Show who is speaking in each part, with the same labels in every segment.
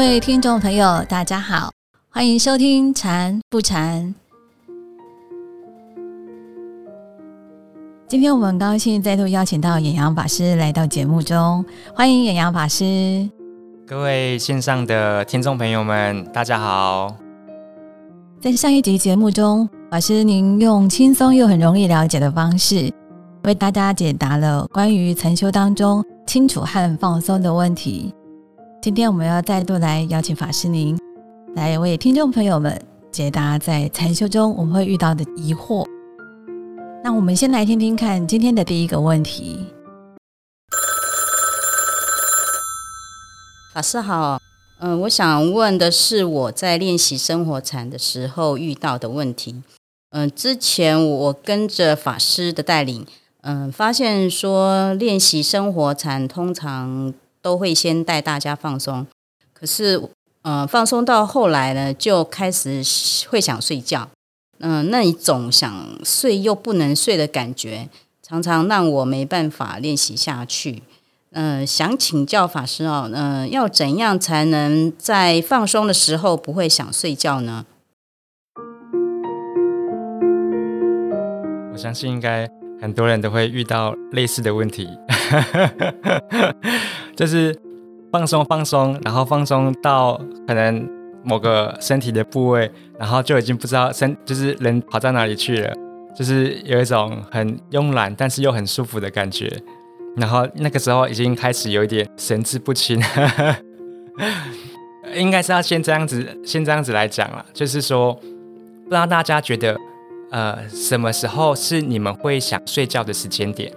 Speaker 1: 位听众朋友，大家好，欢迎收听《禅不禅》。今天我们很高兴再度邀请到演阳法师来到节目中，欢迎演阳法师。
Speaker 2: 各位线上的听众朋友们，大家好。
Speaker 1: 在上一集节目中，法师您用轻松又很容易了解的方式，为大家解答了关于禅修当中清楚和放松的问题。今天我们要再度来邀请法师您来为听众朋友们解答在禅修中我们会遇到的疑惑。那我们先来听听看今天的第一个问题。
Speaker 3: 法师好，嗯，我想问的是我在练习生活禅的时候遇到的问题。嗯，之前我跟着法师的带领，嗯，发现说练习生活禅通常都会先带大家放松，可是，呃，放松到后来呢，就开始会想睡觉。嗯，那一种想睡又不能睡的感觉，常常让我没办法练习下去。嗯，想请教法师哦，嗯，要怎样才能在放松的时候不会想睡觉呢？
Speaker 2: 我相信应该很多人都会遇到类似的问题，就是放松放松，然后放松到可能。某个身体的部位，然后就已经不知道身就是人跑到哪里去了，就是有一种很慵懒但是又很舒服的感觉。然后那个时候已经开始有一点神志不清，应该是要先这样子，先这样子来讲了。就是说，不知道大家觉得，呃，什么时候是你们会想睡觉的时间点？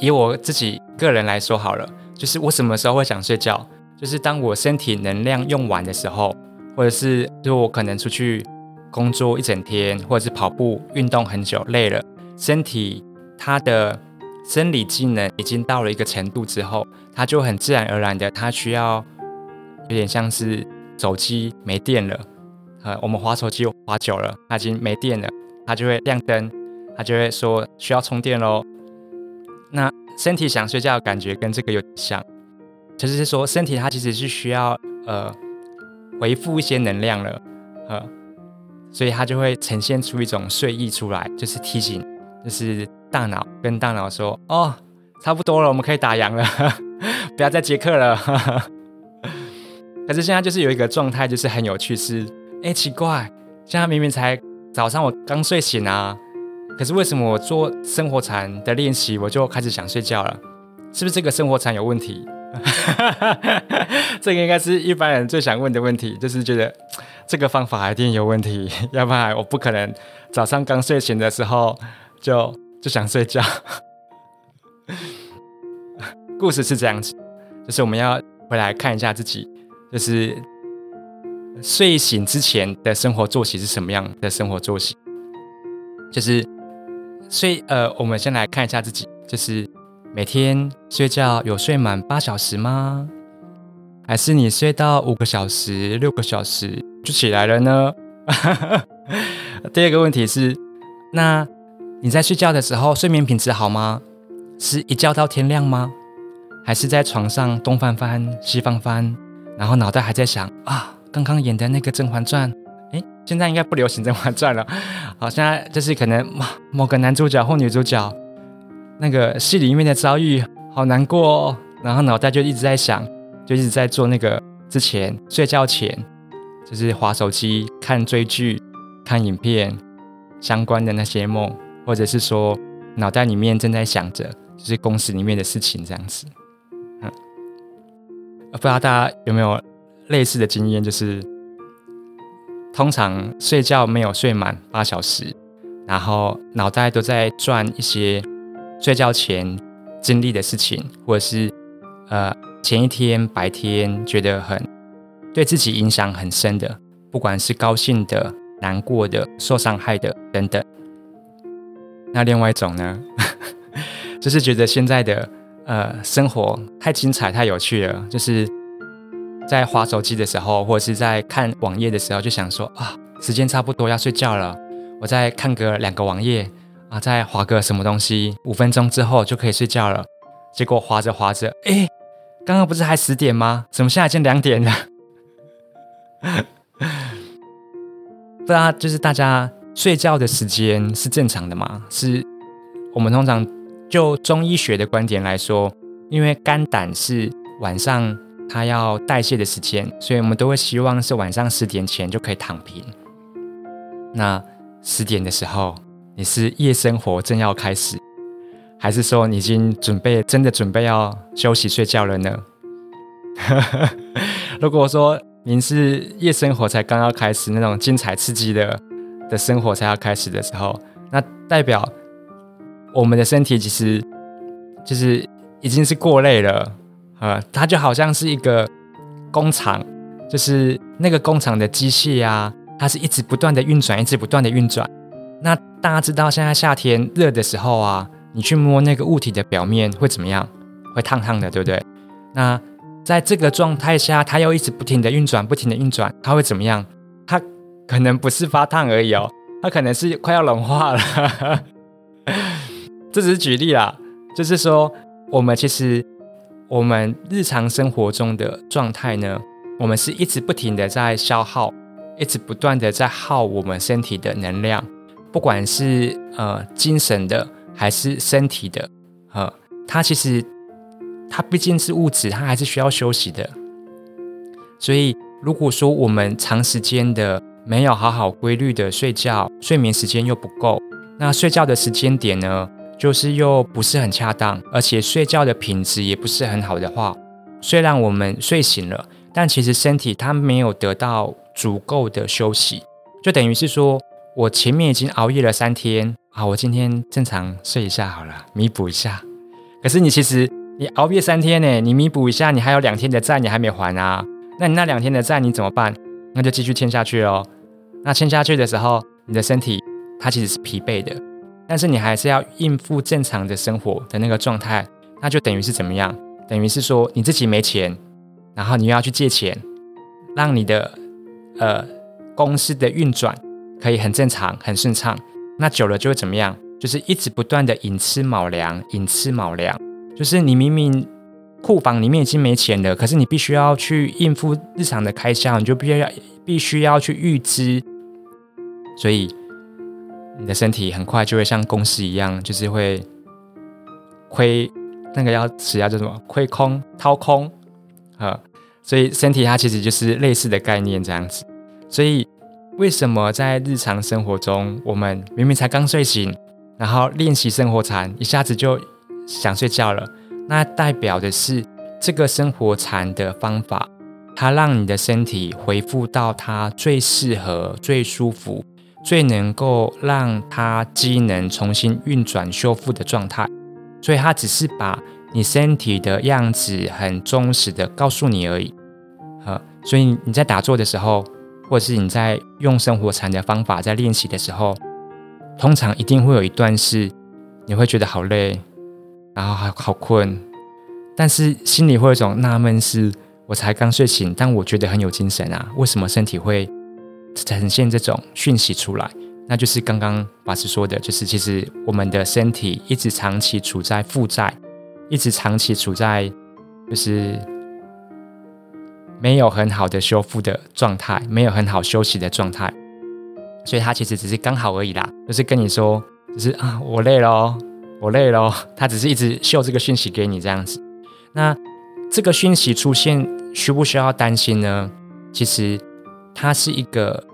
Speaker 2: 以我自己个人来说好了，就是我什么时候会想睡觉？就是当我身体能量用完的时候，或者是就我可能出去工作一整天，或者是跑步运动很久累了，身体它的生理机能已经到了一个程度之后，它就很自然而然的，它需要有点像是手机没电了，呃，我们滑手机滑久了，它已经没电了，它就会亮灯，它就会说需要充电喽。那身体想睡觉的感觉跟这个有点像。就是说，身体它其实是需要呃回复一些能量了，呃，所以它就会呈现出一种睡意出来，就是提醒，就是大脑跟大脑说，哦，差不多了，我们可以打烊了，不要再接客了。可是现在就是有一个状态，就是很有趣，是，哎，奇怪，现在明明才早上我刚睡醒啊，可是为什么我做生活禅的练习，我就开始想睡觉了？是不是这个生活禅有问题？这个应该是一般人最想问的问题，就是觉得这个方法一定有问题，要不然我不可能早上刚睡醒的时候就就想睡觉。故事是这样子，就是我们要回来看一下自己，就是睡醒之前的生活作息是什么样的生活作息，就是睡呃，我们先来看一下自己，就是。每天睡觉有睡满八小时吗？还是你睡到五个小时、六个小时就起来了呢？第二个问题是，那你在睡觉的时候睡眠品质好吗？是一觉到天亮吗？还是在床上东翻翻西翻翻，然后脑袋还在想啊，刚刚演的那个《甄嬛传》，哎，现在应该不流行《甄嬛传》了，好，现在就是可能某某个男主角或女主角。那个戏里面的遭遇好难过，哦，然后脑袋就一直在想，就一直在做那个之前睡觉前，就是划手机、看追剧、看影片相关的那些梦，或者是说脑袋里面正在想着就是公司里面的事情这样子。嗯，不知道大家有没有类似的经验，就是通常睡觉没有睡满八小时，然后脑袋都在转一些。睡觉前经历的事情，或者是呃前一天白天觉得很对自己影响很深的，不管是高兴的、难过的、受伤害的等等。那另外一种呢，就是觉得现在的呃生活太精彩、太有趣了，就是在划手机的时候，或者是在看网页的时候，就想说啊，时间差不多要睡觉了，我再看个两个网页。啊，再划个什么东西，五分钟之后就可以睡觉了。结果划着划着，哎，刚刚不是还十点吗？怎么现在已经两点了？不知道，就是大家睡觉的时间是正常的吗？是我们通常就中医学的观点来说，因为肝胆是晚上它要代谢的时间，所以我们都会希望是晚上十点前就可以躺平。那十点的时候，你是夜生活正要开始，还是说你已经准备真的准备要休息睡觉了呢？如果说您是夜生活才刚要开始，那种精彩刺激的的生活才要开始的时候，那代表我们的身体其实就是已经是过累了，呃，它就好像是一个工厂，就是那个工厂的机器啊，它是一直不断的运转，一直不断的运转。那大家知道，现在夏天热的时候啊，你去摸那个物体的表面会怎么样？会烫烫的，对不对？那在这个状态下，它又一直不停的运转，不停的运转，它会怎么样？它可能不是发烫而已哦，它可能是快要融化了。这只是举例啦，就是说，我们其实我们日常生活中的状态呢，我们是一直不停的在消耗，一直不断的在耗我们身体的能量，不管是呃精神的还是身体的，呃，它其实。它毕竟是物质，它还是需要休息的。所以，如果说我们长时间的没有好好规律的睡觉，睡眠时间又不够，那睡觉的时间点呢，就是又不是很恰当，而且睡觉的品质也不是很好的话，虽然我们睡醒了，但其实身体它没有得到足够的休息，就等于是说我前面已经熬夜了三天啊，我今天正常睡一下好了，弥补一下。可是你其实。你熬夜三天呢，你弥补一下，你还有两天的债你还没还啊？那你那两天的债你怎么办？那就继续欠下去喽。那欠下去的时候，你的身体它其实是疲惫的，但是你还是要应付正常的生活的那个状态，那就等于是怎么样？等于是说你自己没钱，然后你又要去借钱，让你的呃公司的运转可以很正常、很顺畅。那久了就会怎么样？就是一直不断的寅吃卯粮，寅吃卯粮。就是你明明库房里面已经没钱了，可是你必须要去应付日常的开销，你就必须要必须要去预支，所以你的身体很快就会像公司一样，就是会亏那个要词要叫什么？亏空掏空啊！所以身体它其实就是类似的概念这样子。所以为什么在日常生活中，我们明明才刚睡醒，然后练习生活禅，一下子就想睡觉了，那代表的是这个生活禅的方法，它让你的身体恢复到它最适合、最舒服、最能够让它机能重新运转修复的状态。所以它只是把你身体的样子很忠实的告诉你而已。好，所以你在打坐的时候，或者是你在用生活禅的方法在练习的时候，通常一定会有一段是你会觉得好累。然后还好困，但是心里会有一种纳闷：是我才刚睡醒，但我觉得很有精神啊！为什么身体会呈现这种讯息出来？那就是刚刚法师说的，就是其实我们的身体一直长期处在负债，一直长期处在就是没有很好的修复的状态，没有很好休息的状态，所以它其实只是刚好而已啦，就是跟你说，就是啊，我累了。我累了，他只是一直秀这个讯息给你这样子。那这个讯息出现，需不需要担心呢？其实它是一个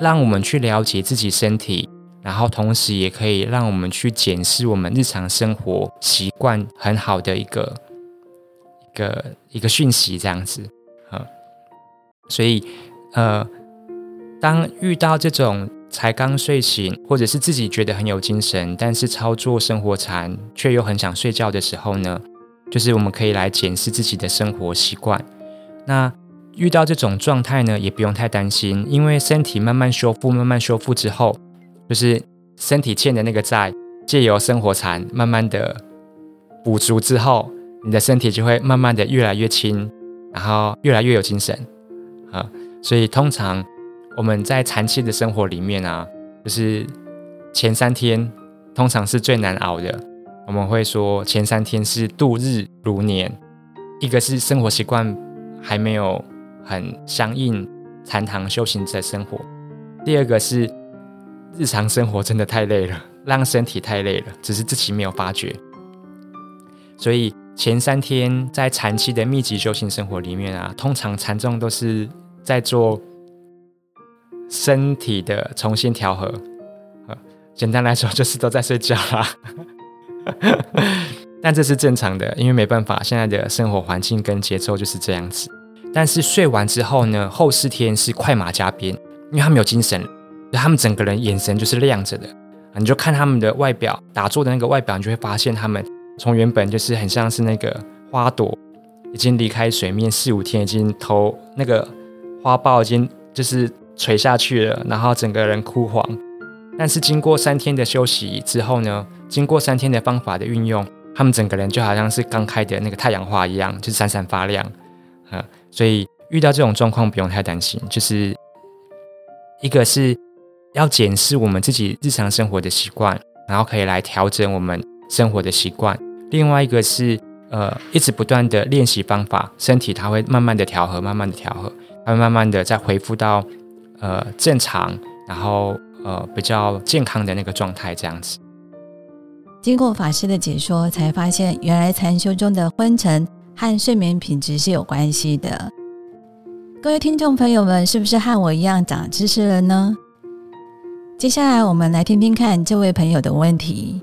Speaker 2: 让我们去了解自己身体，然后同时也可以让我们去检视我们日常生活习惯很好的一个一个一个讯息这样子。嗯，所以呃，当遇到这种。才刚睡醒，或者是自己觉得很有精神，但是操作生活禅却又很想睡觉的时候呢？就是我们可以来检视自己的生活习惯。那遇到这种状态呢，也不用太担心，因为身体慢慢修复、慢慢修复之后，就是身体欠的那个债，借由生活禅慢慢的补足之后，你的身体就会慢慢的越来越轻，然后越来越有精神啊。所以通常。我们在长期的生活里面啊，就是前三天通常是最难熬的。我们会说前三天是度日如年，一个是生活习惯还没有很相应禅堂修行者生活，第二个是日常生活真的太累了，让身体太累了，只是自己没有发觉。所以前三天在长期的密集修行生活里面啊，通常禅众都是在做身体的重新调和。简单来说，就是都在睡觉啦。但这是正常的，因为没办法，现在的生活环境跟节奏就是这样子。但是睡完之后呢，后四天是快马加鞭，因为他们有精神，他们整个人眼神就是亮着的。你就看他们的外表，打坐的那个外表，你就会发现他们从原本就是很像是那个花朵，已经离开水面四五天，已经头那个花苞已经就是垂下去了，然后整个人枯黄。但是经过三天的休息之后呢，经过三天的方法的运用，他们整个人就好像是刚开的那个太阳花一样，就闪闪发亮。啊，所以遇到这种状况不用太担心，就是一个是要检视我们自己日常生活的习惯，然后可以来调整我们生活的习惯；另外一个是呃，一直不断的练习方法，身体它会慢慢的调和，慢慢的调和，它会慢慢的再恢复到呃正常，然后。呃，比较健康的那个状态，这样子。
Speaker 1: 经过法师的解说，才发现原来禅修中的昏沉和睡眠品质是有关系的。各位听众朋友们，是不是和我一样长知识了呢？接下来我们来听听看这位朋友的问题。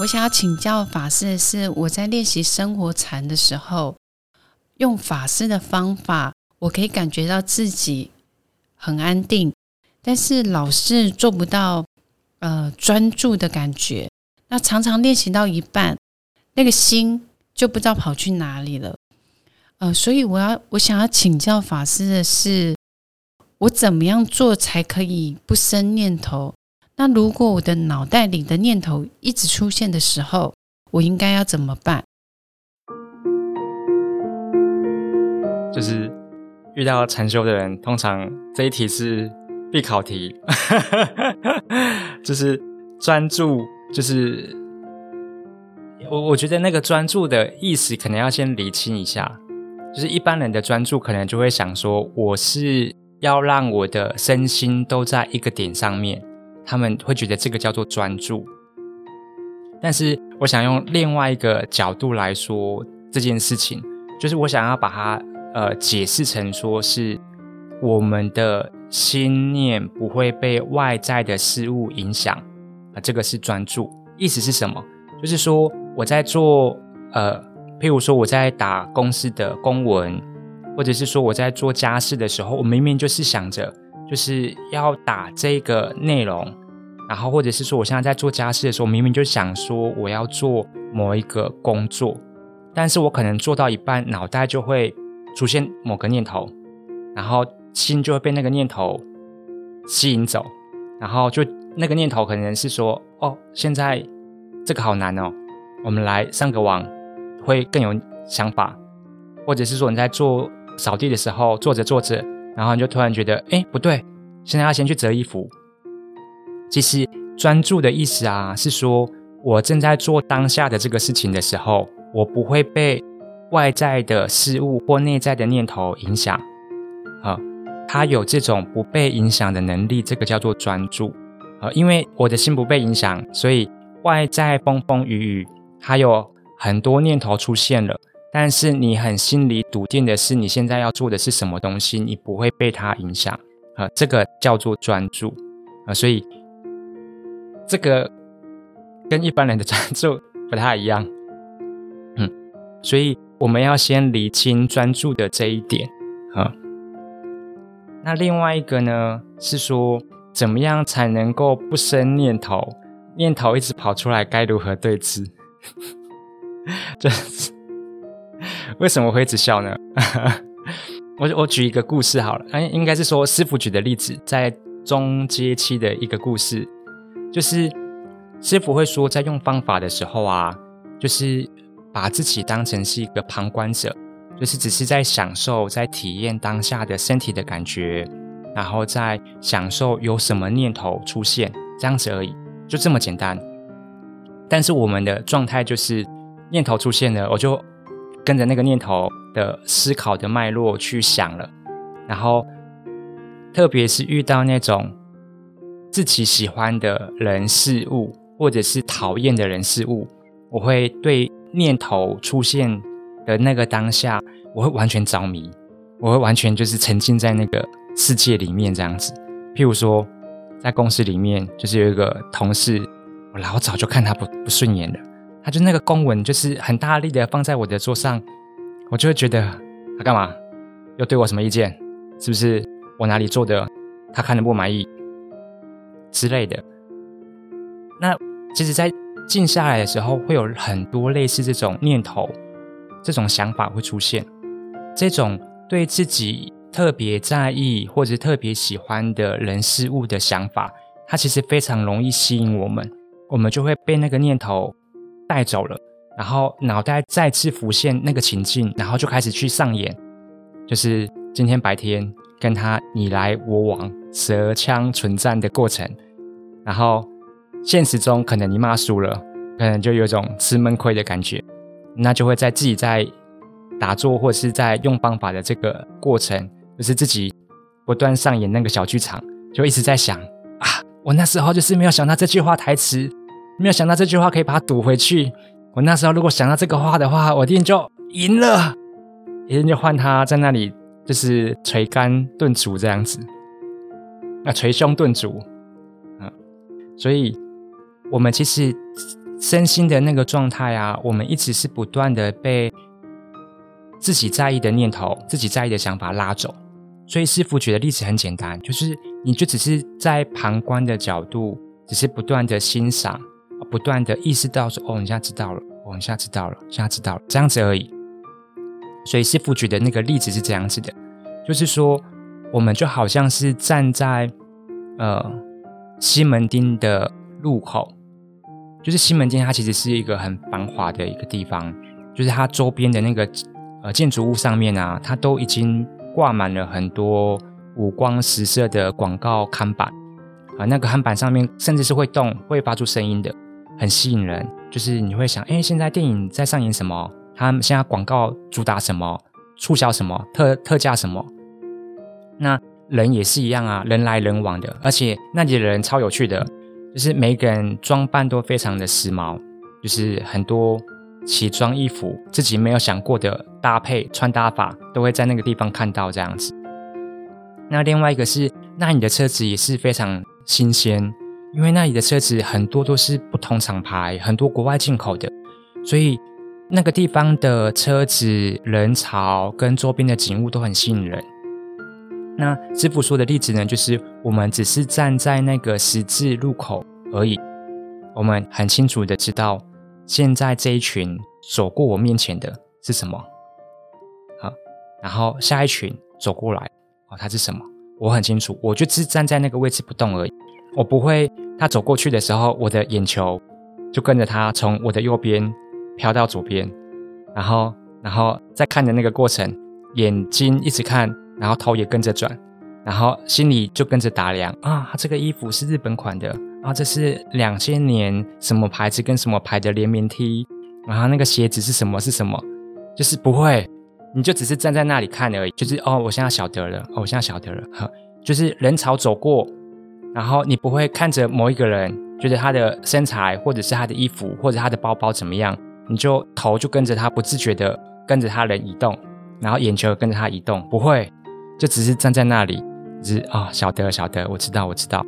Speaker 4: 我想要请教法师，是我在练习生活禅的时候，用法师的方法，我可以感觉到自己。很安定，但是老是做不到呃专注的感觉。那常常练习到一半，那个心就不知道跑去哪里了。呃，所以我要我想要请教法师的是，我怎么样做才可以不生念头？那如果我的脑袋里的念头一直出现的时候，我应该要怎么办？
Speaker 2: 就是。遇到禅修的人，通常这一题是必考题，就是专注，就是我我觉得那个专注的意思，可能要先理清一下。就是一般人的专注，可能就会想说，我是要让我的身心都在一个点上面，他们会觉得这个叫做专注。但是我想用另外一个角度来说这件事情，就是我想要把它。呃，解释成说是我们的心念不会被外在的事物影响啊，这个是专注。意思是什么？就是说我在做呃，譬如说我在打公司的公文，或者是说我在做家事的时候，我明明就是想着就是要打这个内容，然后或者是说我现在在做家事的时候，明明就想说我要做某一个工作，但是我可能做到一半，脑袋就会。出现某个念头，然后心就会被那个念头吸引走，然后就那个念头可能是说：“哦，现在这个好难哦，我们来上个网会更有想法。”或者是说你在做扫地的时候，做着做着，然后你就突然觉得：“哎，不对，现在要先去折衣服。”其实专注的意思啊，是说我正在做当下的这个事情的时候，我不会被。外在的事物或内在的念头影响，啊，他有这种不被影响的能力，这个叫做专注，啊，因为我的心不被影响，所以外在风风雨雨，还有很多念头出现了，但是你很心里笃定的是，你现在要做的是什么东西，你不会被它影响，啊，这个叫做专注，啊，所以这个跟一般人的专注不太一样，嗯，所以。我们要先理清专注的这一点，啊，那另外一个呢是说，怎么样才能够不生念头？念头一直跑出来，该如何对峙？这为什么会一直笑呢？我我举一个故事好了，哎，应该是说师傅举的例子，在中阶期的一个故事，就是师傅会说，在用方法的时候啊，就是。把自己当成是一个旁观者，就是只是在享受、在体验当下的身体的感觉，然后在享受有什么念头出现这样子而已，就这么简单。但是我们的状态就是念头出现了，我就跟着那个念头的思考的脉络去想了，然后特别是遇到那种自己喜欢的人事物，或者是讨厌的人事物，我会对念头出现的那个当下，我会完全着迷，我会完全就是沉浸在那个世界里面这样子。譬如说，在公司里面，就是有一个同事，我老早就看他不不顺眼了。他就那个公文，就是很大力的放在我的桌上，我就会觉得他干嘛？又对我什么意见？是不是我哪里做的他看的不满意之类的？那其实，在静下来的时候，会有很多类似这种念头、这种想法会出现，这种对自己。特别在意或者特别喜欢的人事物的想法，它其实非常容易吸引我们，我们就会被那个念头带走了，然后脑袋再次浮现那个情境，然后就开始去上演，就是今天白天跟他你来我往、舌枪唇战的过程，然后现实中可能你骂输了，可能就有种吃闷亏的感觉，那就会在自己在打坐或者是在用方法的这个过程。就是自己不断上演那个小剧场，就一直在想，我那时候就是没有想到这句话台词，没有想到这句话可以把它堵回去。我那时候如果想到这个话的话，我一定就赢了，一定就换他在那里就是捶肝顿足这样子，啊，捶胸顿足，嗯，所以我们其实身心的那个状态啊，我们一直是不断的被自己在意的念头、自己在意的想法拉走。所以师傅举的例子很简单，就是你就只是在旁观的角度，只是不断的欣赏，不断的意识到说：“哦，你现在知道了，哦，你现在知道了，现在知道了，这样子而已。”所以师傅举的那个例子是这样子的，就是说，我们就好像是站在呃西门町的路口，就是西门町它其实是一个很繁华的一个地方，就是它周边的那个呃建筑物上面啊，它都已经。挂满了很多五光十色的广告看板啊，那个看板上面甚至是会动、会发出声音的，很吸引人。就是你会想，哎，现在电影在上演什么？他们现在广告主打什么？促销什么？特特价什么？那人也是一样啊，人来人往的，而且那里的人超有趣的，就是每个人装扮都非常的时髦，就是很多。奇装异服，自己没有想过的搭配穿搭法，都会在那个地方看到这样子。那另外一个是，那你的车子也是非常新鲜，因为那里的车子很多都是不同厂牌，很多国外进口的，所以那个地方的车子人潮跟周边的景物都很吸引人。那师傅说的例子呢，就是我们只是站在那个十字路口而已，我们很清楚的知道。现在这一群走过我面前的是什么？好，然后下一群走过来，哦，他是什么？我很清楚，我就只站在那个位置不动而已。我不会，他走过去的时候，我的眼球就跟着他从我的右边飘到左边，然后，然后再看的那个过程，眼睛一直看，然后头也跟着转，然后心里就跟着打量啊，他这个衣服是日本款的。啊，这是两千年什么牌子跟什么牌的联名 T，然后那个鞋子是什么是什么？就是不会，你就只是站在那里看而已。就是哦，我现在晓得了，我现在晓得了。哈，就是人潮走过，然后你不会看着某一个人，觉得他的身材或者是他的衣服或者他的包包怎么样，你就头就跟着他，不自觉的跟着他人移动，然后眼球跟着他移动，不会，就只是站在那里，只是啊，晓得晓得，我知道我知道。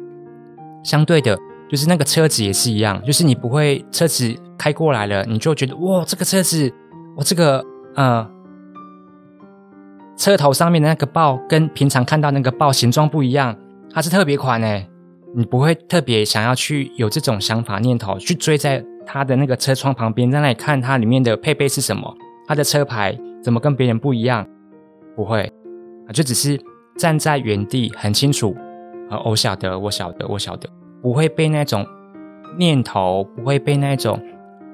Speaker 2: 相对的。就是那个车子也是一样，就是你不会车子开过来了，你就觉得哇，这个车子，我这个呃，车头上面的那个豹跟平常看到那个豹形状不一样，它是特别款哎，你不会特别想要去有这种想法念头去追在它的那个车窗旁边，在那里看它里面的配备是什么，它的车牌怎么跟别人不一样，不会，就只是站在原地很清楚啊，我晓得，我晓得，我晓得。不会被那种念头，不会被那种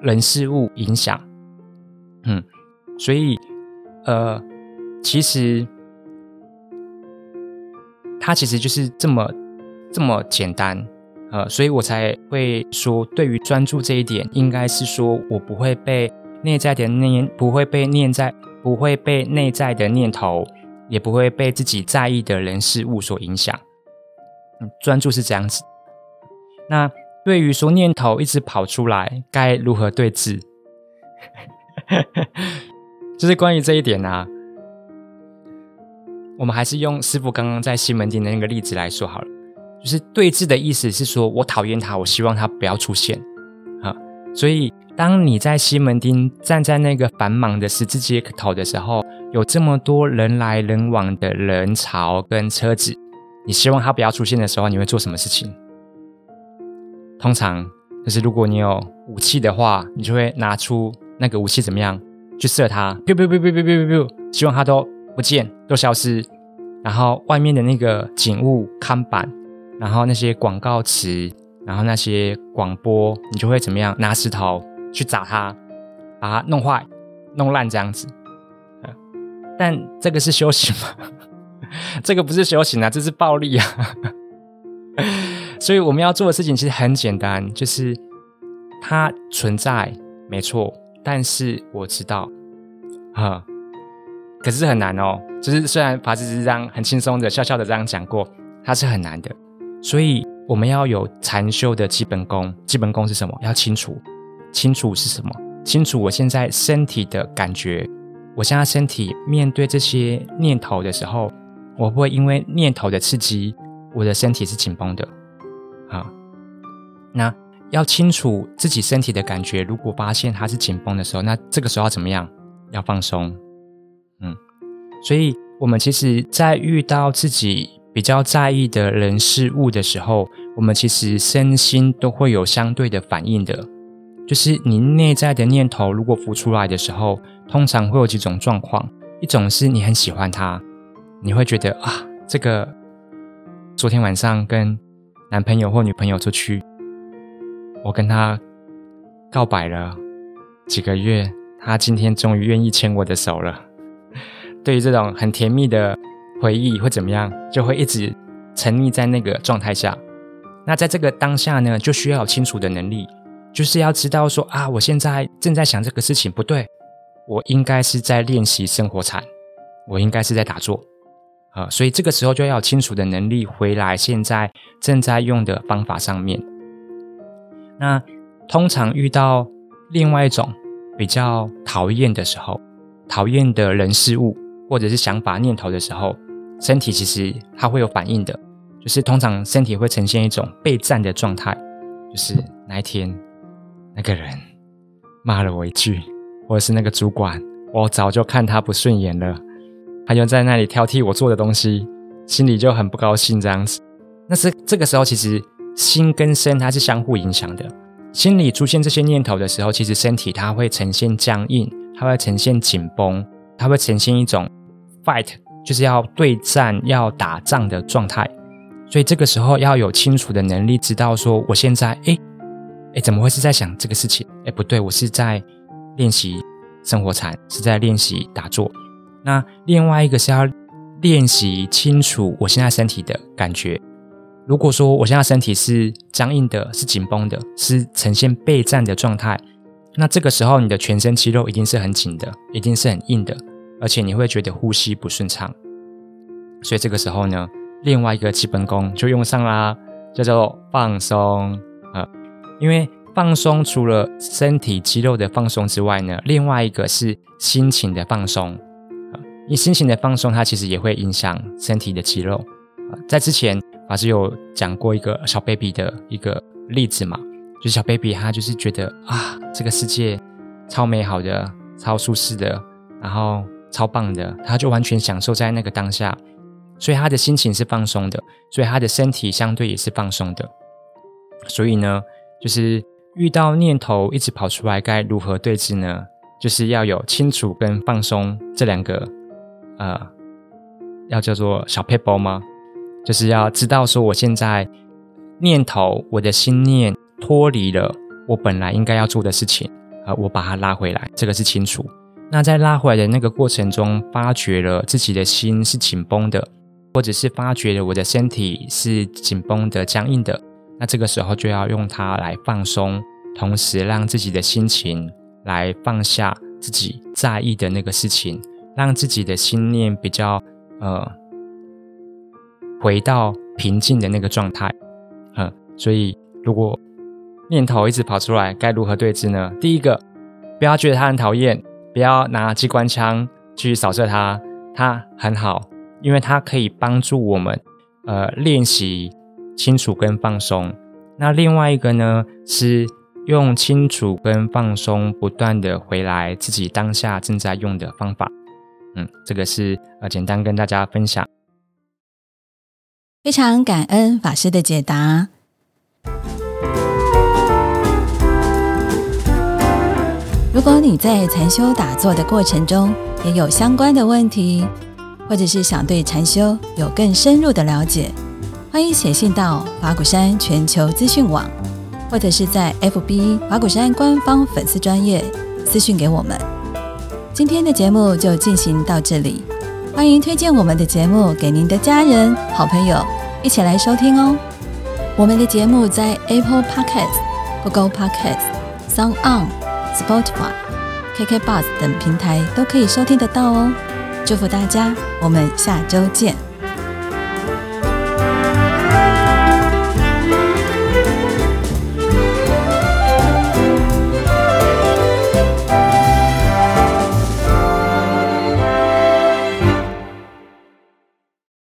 Speaker 2: 人事物影响，嗯，所以呃，其实它其实就是这么这么简单，呃，所以我才会说，对于专注这一点，应该是说我不会被内在的念不会被念在不会被内在的念头，也不会被自己在意的人事物所影响。专注是这样子。那对于说念头一直跑出来，该如何对峙？就是关于这一点呢，我们还是用师傅刚刚在西门町的那个例子来说好了。就是对峙的意思是说，我讨厌他，我希望他不要出现啊。所以，当你在西门町站在那个繁忙的十字街头的时候，有这么多人来人往的人潮跟车子，你希望他不要出现的时候，你会做什么事情？通常就是如果你有武器的话，你就会拿出那个武器怎么样去射他？哔哔哔哔哔哔哔，希望它都不见，都消失。然后外面的那个景物看板。然后那些广告词，然后那些广播，你就会怎么样？拿石头去砸它，把它弄坏、弄烂这样子。但这个是修行吗？这个不是修行啊，这是暴力啊！所以我们要做的事情其实很简单，就是它存在没错，但是我知道，哈，可是很难哦。就是虽然法师是这样很轻松的、笑笑的这样讲过，它是很难的。所以我们要有禅修的基本功，基本功是什么？要清楚，清楚是什么？清楚我现在身体的感觉，我现在身体面对这些念头的时候，我不会因为念头的刺激，我的身体是紧绷的。啊，那要清楚自己身体的感觉，如果发现它是紧绷的时候，那这个时候要怎么样？要放松。嗯，所以我们其实，在遇到自己。比较在意的人事物的时候，我们其实身心都会有相对的反应的。就是你内在的念头如果浮出来的时候，通常会有几种状况：一种是你很喜欢他，你会觉得啊，这个昨天晚上跟男朋友或女朋友出去，我跟他告白了几个月，他今天终于愿意牵我的手了。对于这种很甜蜜的。回忆会怎么样？就会一直沉溺在那个状态下。那在这个当下呢，就需要有清楚的能力，就是要知道说啊，我现在正在想这个事情不对，我应该是在练习生活禅，我应该是在打坐啊。所以这个时候就要清楚的能力回来，现在正在用的方法上面。那通常遇到另外一种比较讨厌的时候，讨厌的人事物或者是想法念头的时候。身体其实它会有反应的，就是通常身体会呈现一种备战的状态，就是那一天那个人骂了我一句，或者是那个主管，我早就看他不顺眼了，他就在那里挑剔我做的东西，心里就很不高兴这样子。那是这个时候，其实心跟身它是相互影响的。心里出现这些念头的时候，其实身体它会呈现僵硬，它会呈现紧绷，它会呈现一种 fight。就是要对战、要打仗的状态，所以这个时候要有清楚的能力，知道说我现在，哎，哎，怎么会是在想这个事情？哎，不对，我是在练习生活禅，是在练习打坐。那另外一个是要练习清楚我现在身体的感觉。如果说我现在身体是僵硬的、是紧绷的、是呈现备战的状态，那这个时候你的全身肌肉一定是很紧的，一定是很硬的。而且你会觉得呼吸不顺畅，所以这个时候呢，另外一个基本功就用上啦，叫做放松啊。因为放松除了身体肌肉的放松之外呢，另外一个是心情的放松。你心情的放松，它其实也会影响身体的肌肉。在之前法师有讲过一个小 baby 的一个例子嘛，就小 baby 他就是觉得啊，这个世界超美好的、超舒适的，然后。超棒的，他就完全享受在那个当下，所以他的心情是放松的，所以他的身体相对也是放松的。所以呢，就是遇到念头一直跑出来，该如何对峙呢？就是要有清楚跟放松这两个，呃，要叫做小 paper 吗？就是要知道说，我现在念头，我的心念脱离了我本来应该要做的事情，啊，我把它拉回来，这个是清楚。那在拉回来的那个过程中，发觉了自己的心是紧绷的，或者是发觉了我的身体是紧绷的、僵硬的，那这个时候就要用它来放松，同时让自己的心情来放下自己在意的那个事情，让自己的心念比较呃回到平静的那个状态。嗯，所以如果念头一直跑出来，该如何对峙呢？第一个，不要觉得他很讨厌，不要拿机关枪去扫射他，他很好，因为他可以帮助我们呃练习清楚跟放松。那另外一个呢，是用清楚跟放松不断的回来自己当下正在用的方法。嗯，这个是呃简单跟大家分享。
Speaker 1: 非常感恩法师的解答。如果你在禅修打坐的过程中也有相关的问题，或者是想对禅修有更深入的了解，欢迎写信到法鼓山全球资讯网，或者是在 FB 法鼓山官方粉丝专业私讯给我们。今天的节目就进行到这里，欢迎推荐我们的节目给您的家人、好朋友一起来收听哦。我们的节目在 Apple Podcast、Google Podcast、s o n g On、Spotify、KK Bus 等平台都可以收听得到哦。祝福大家，我们下周见。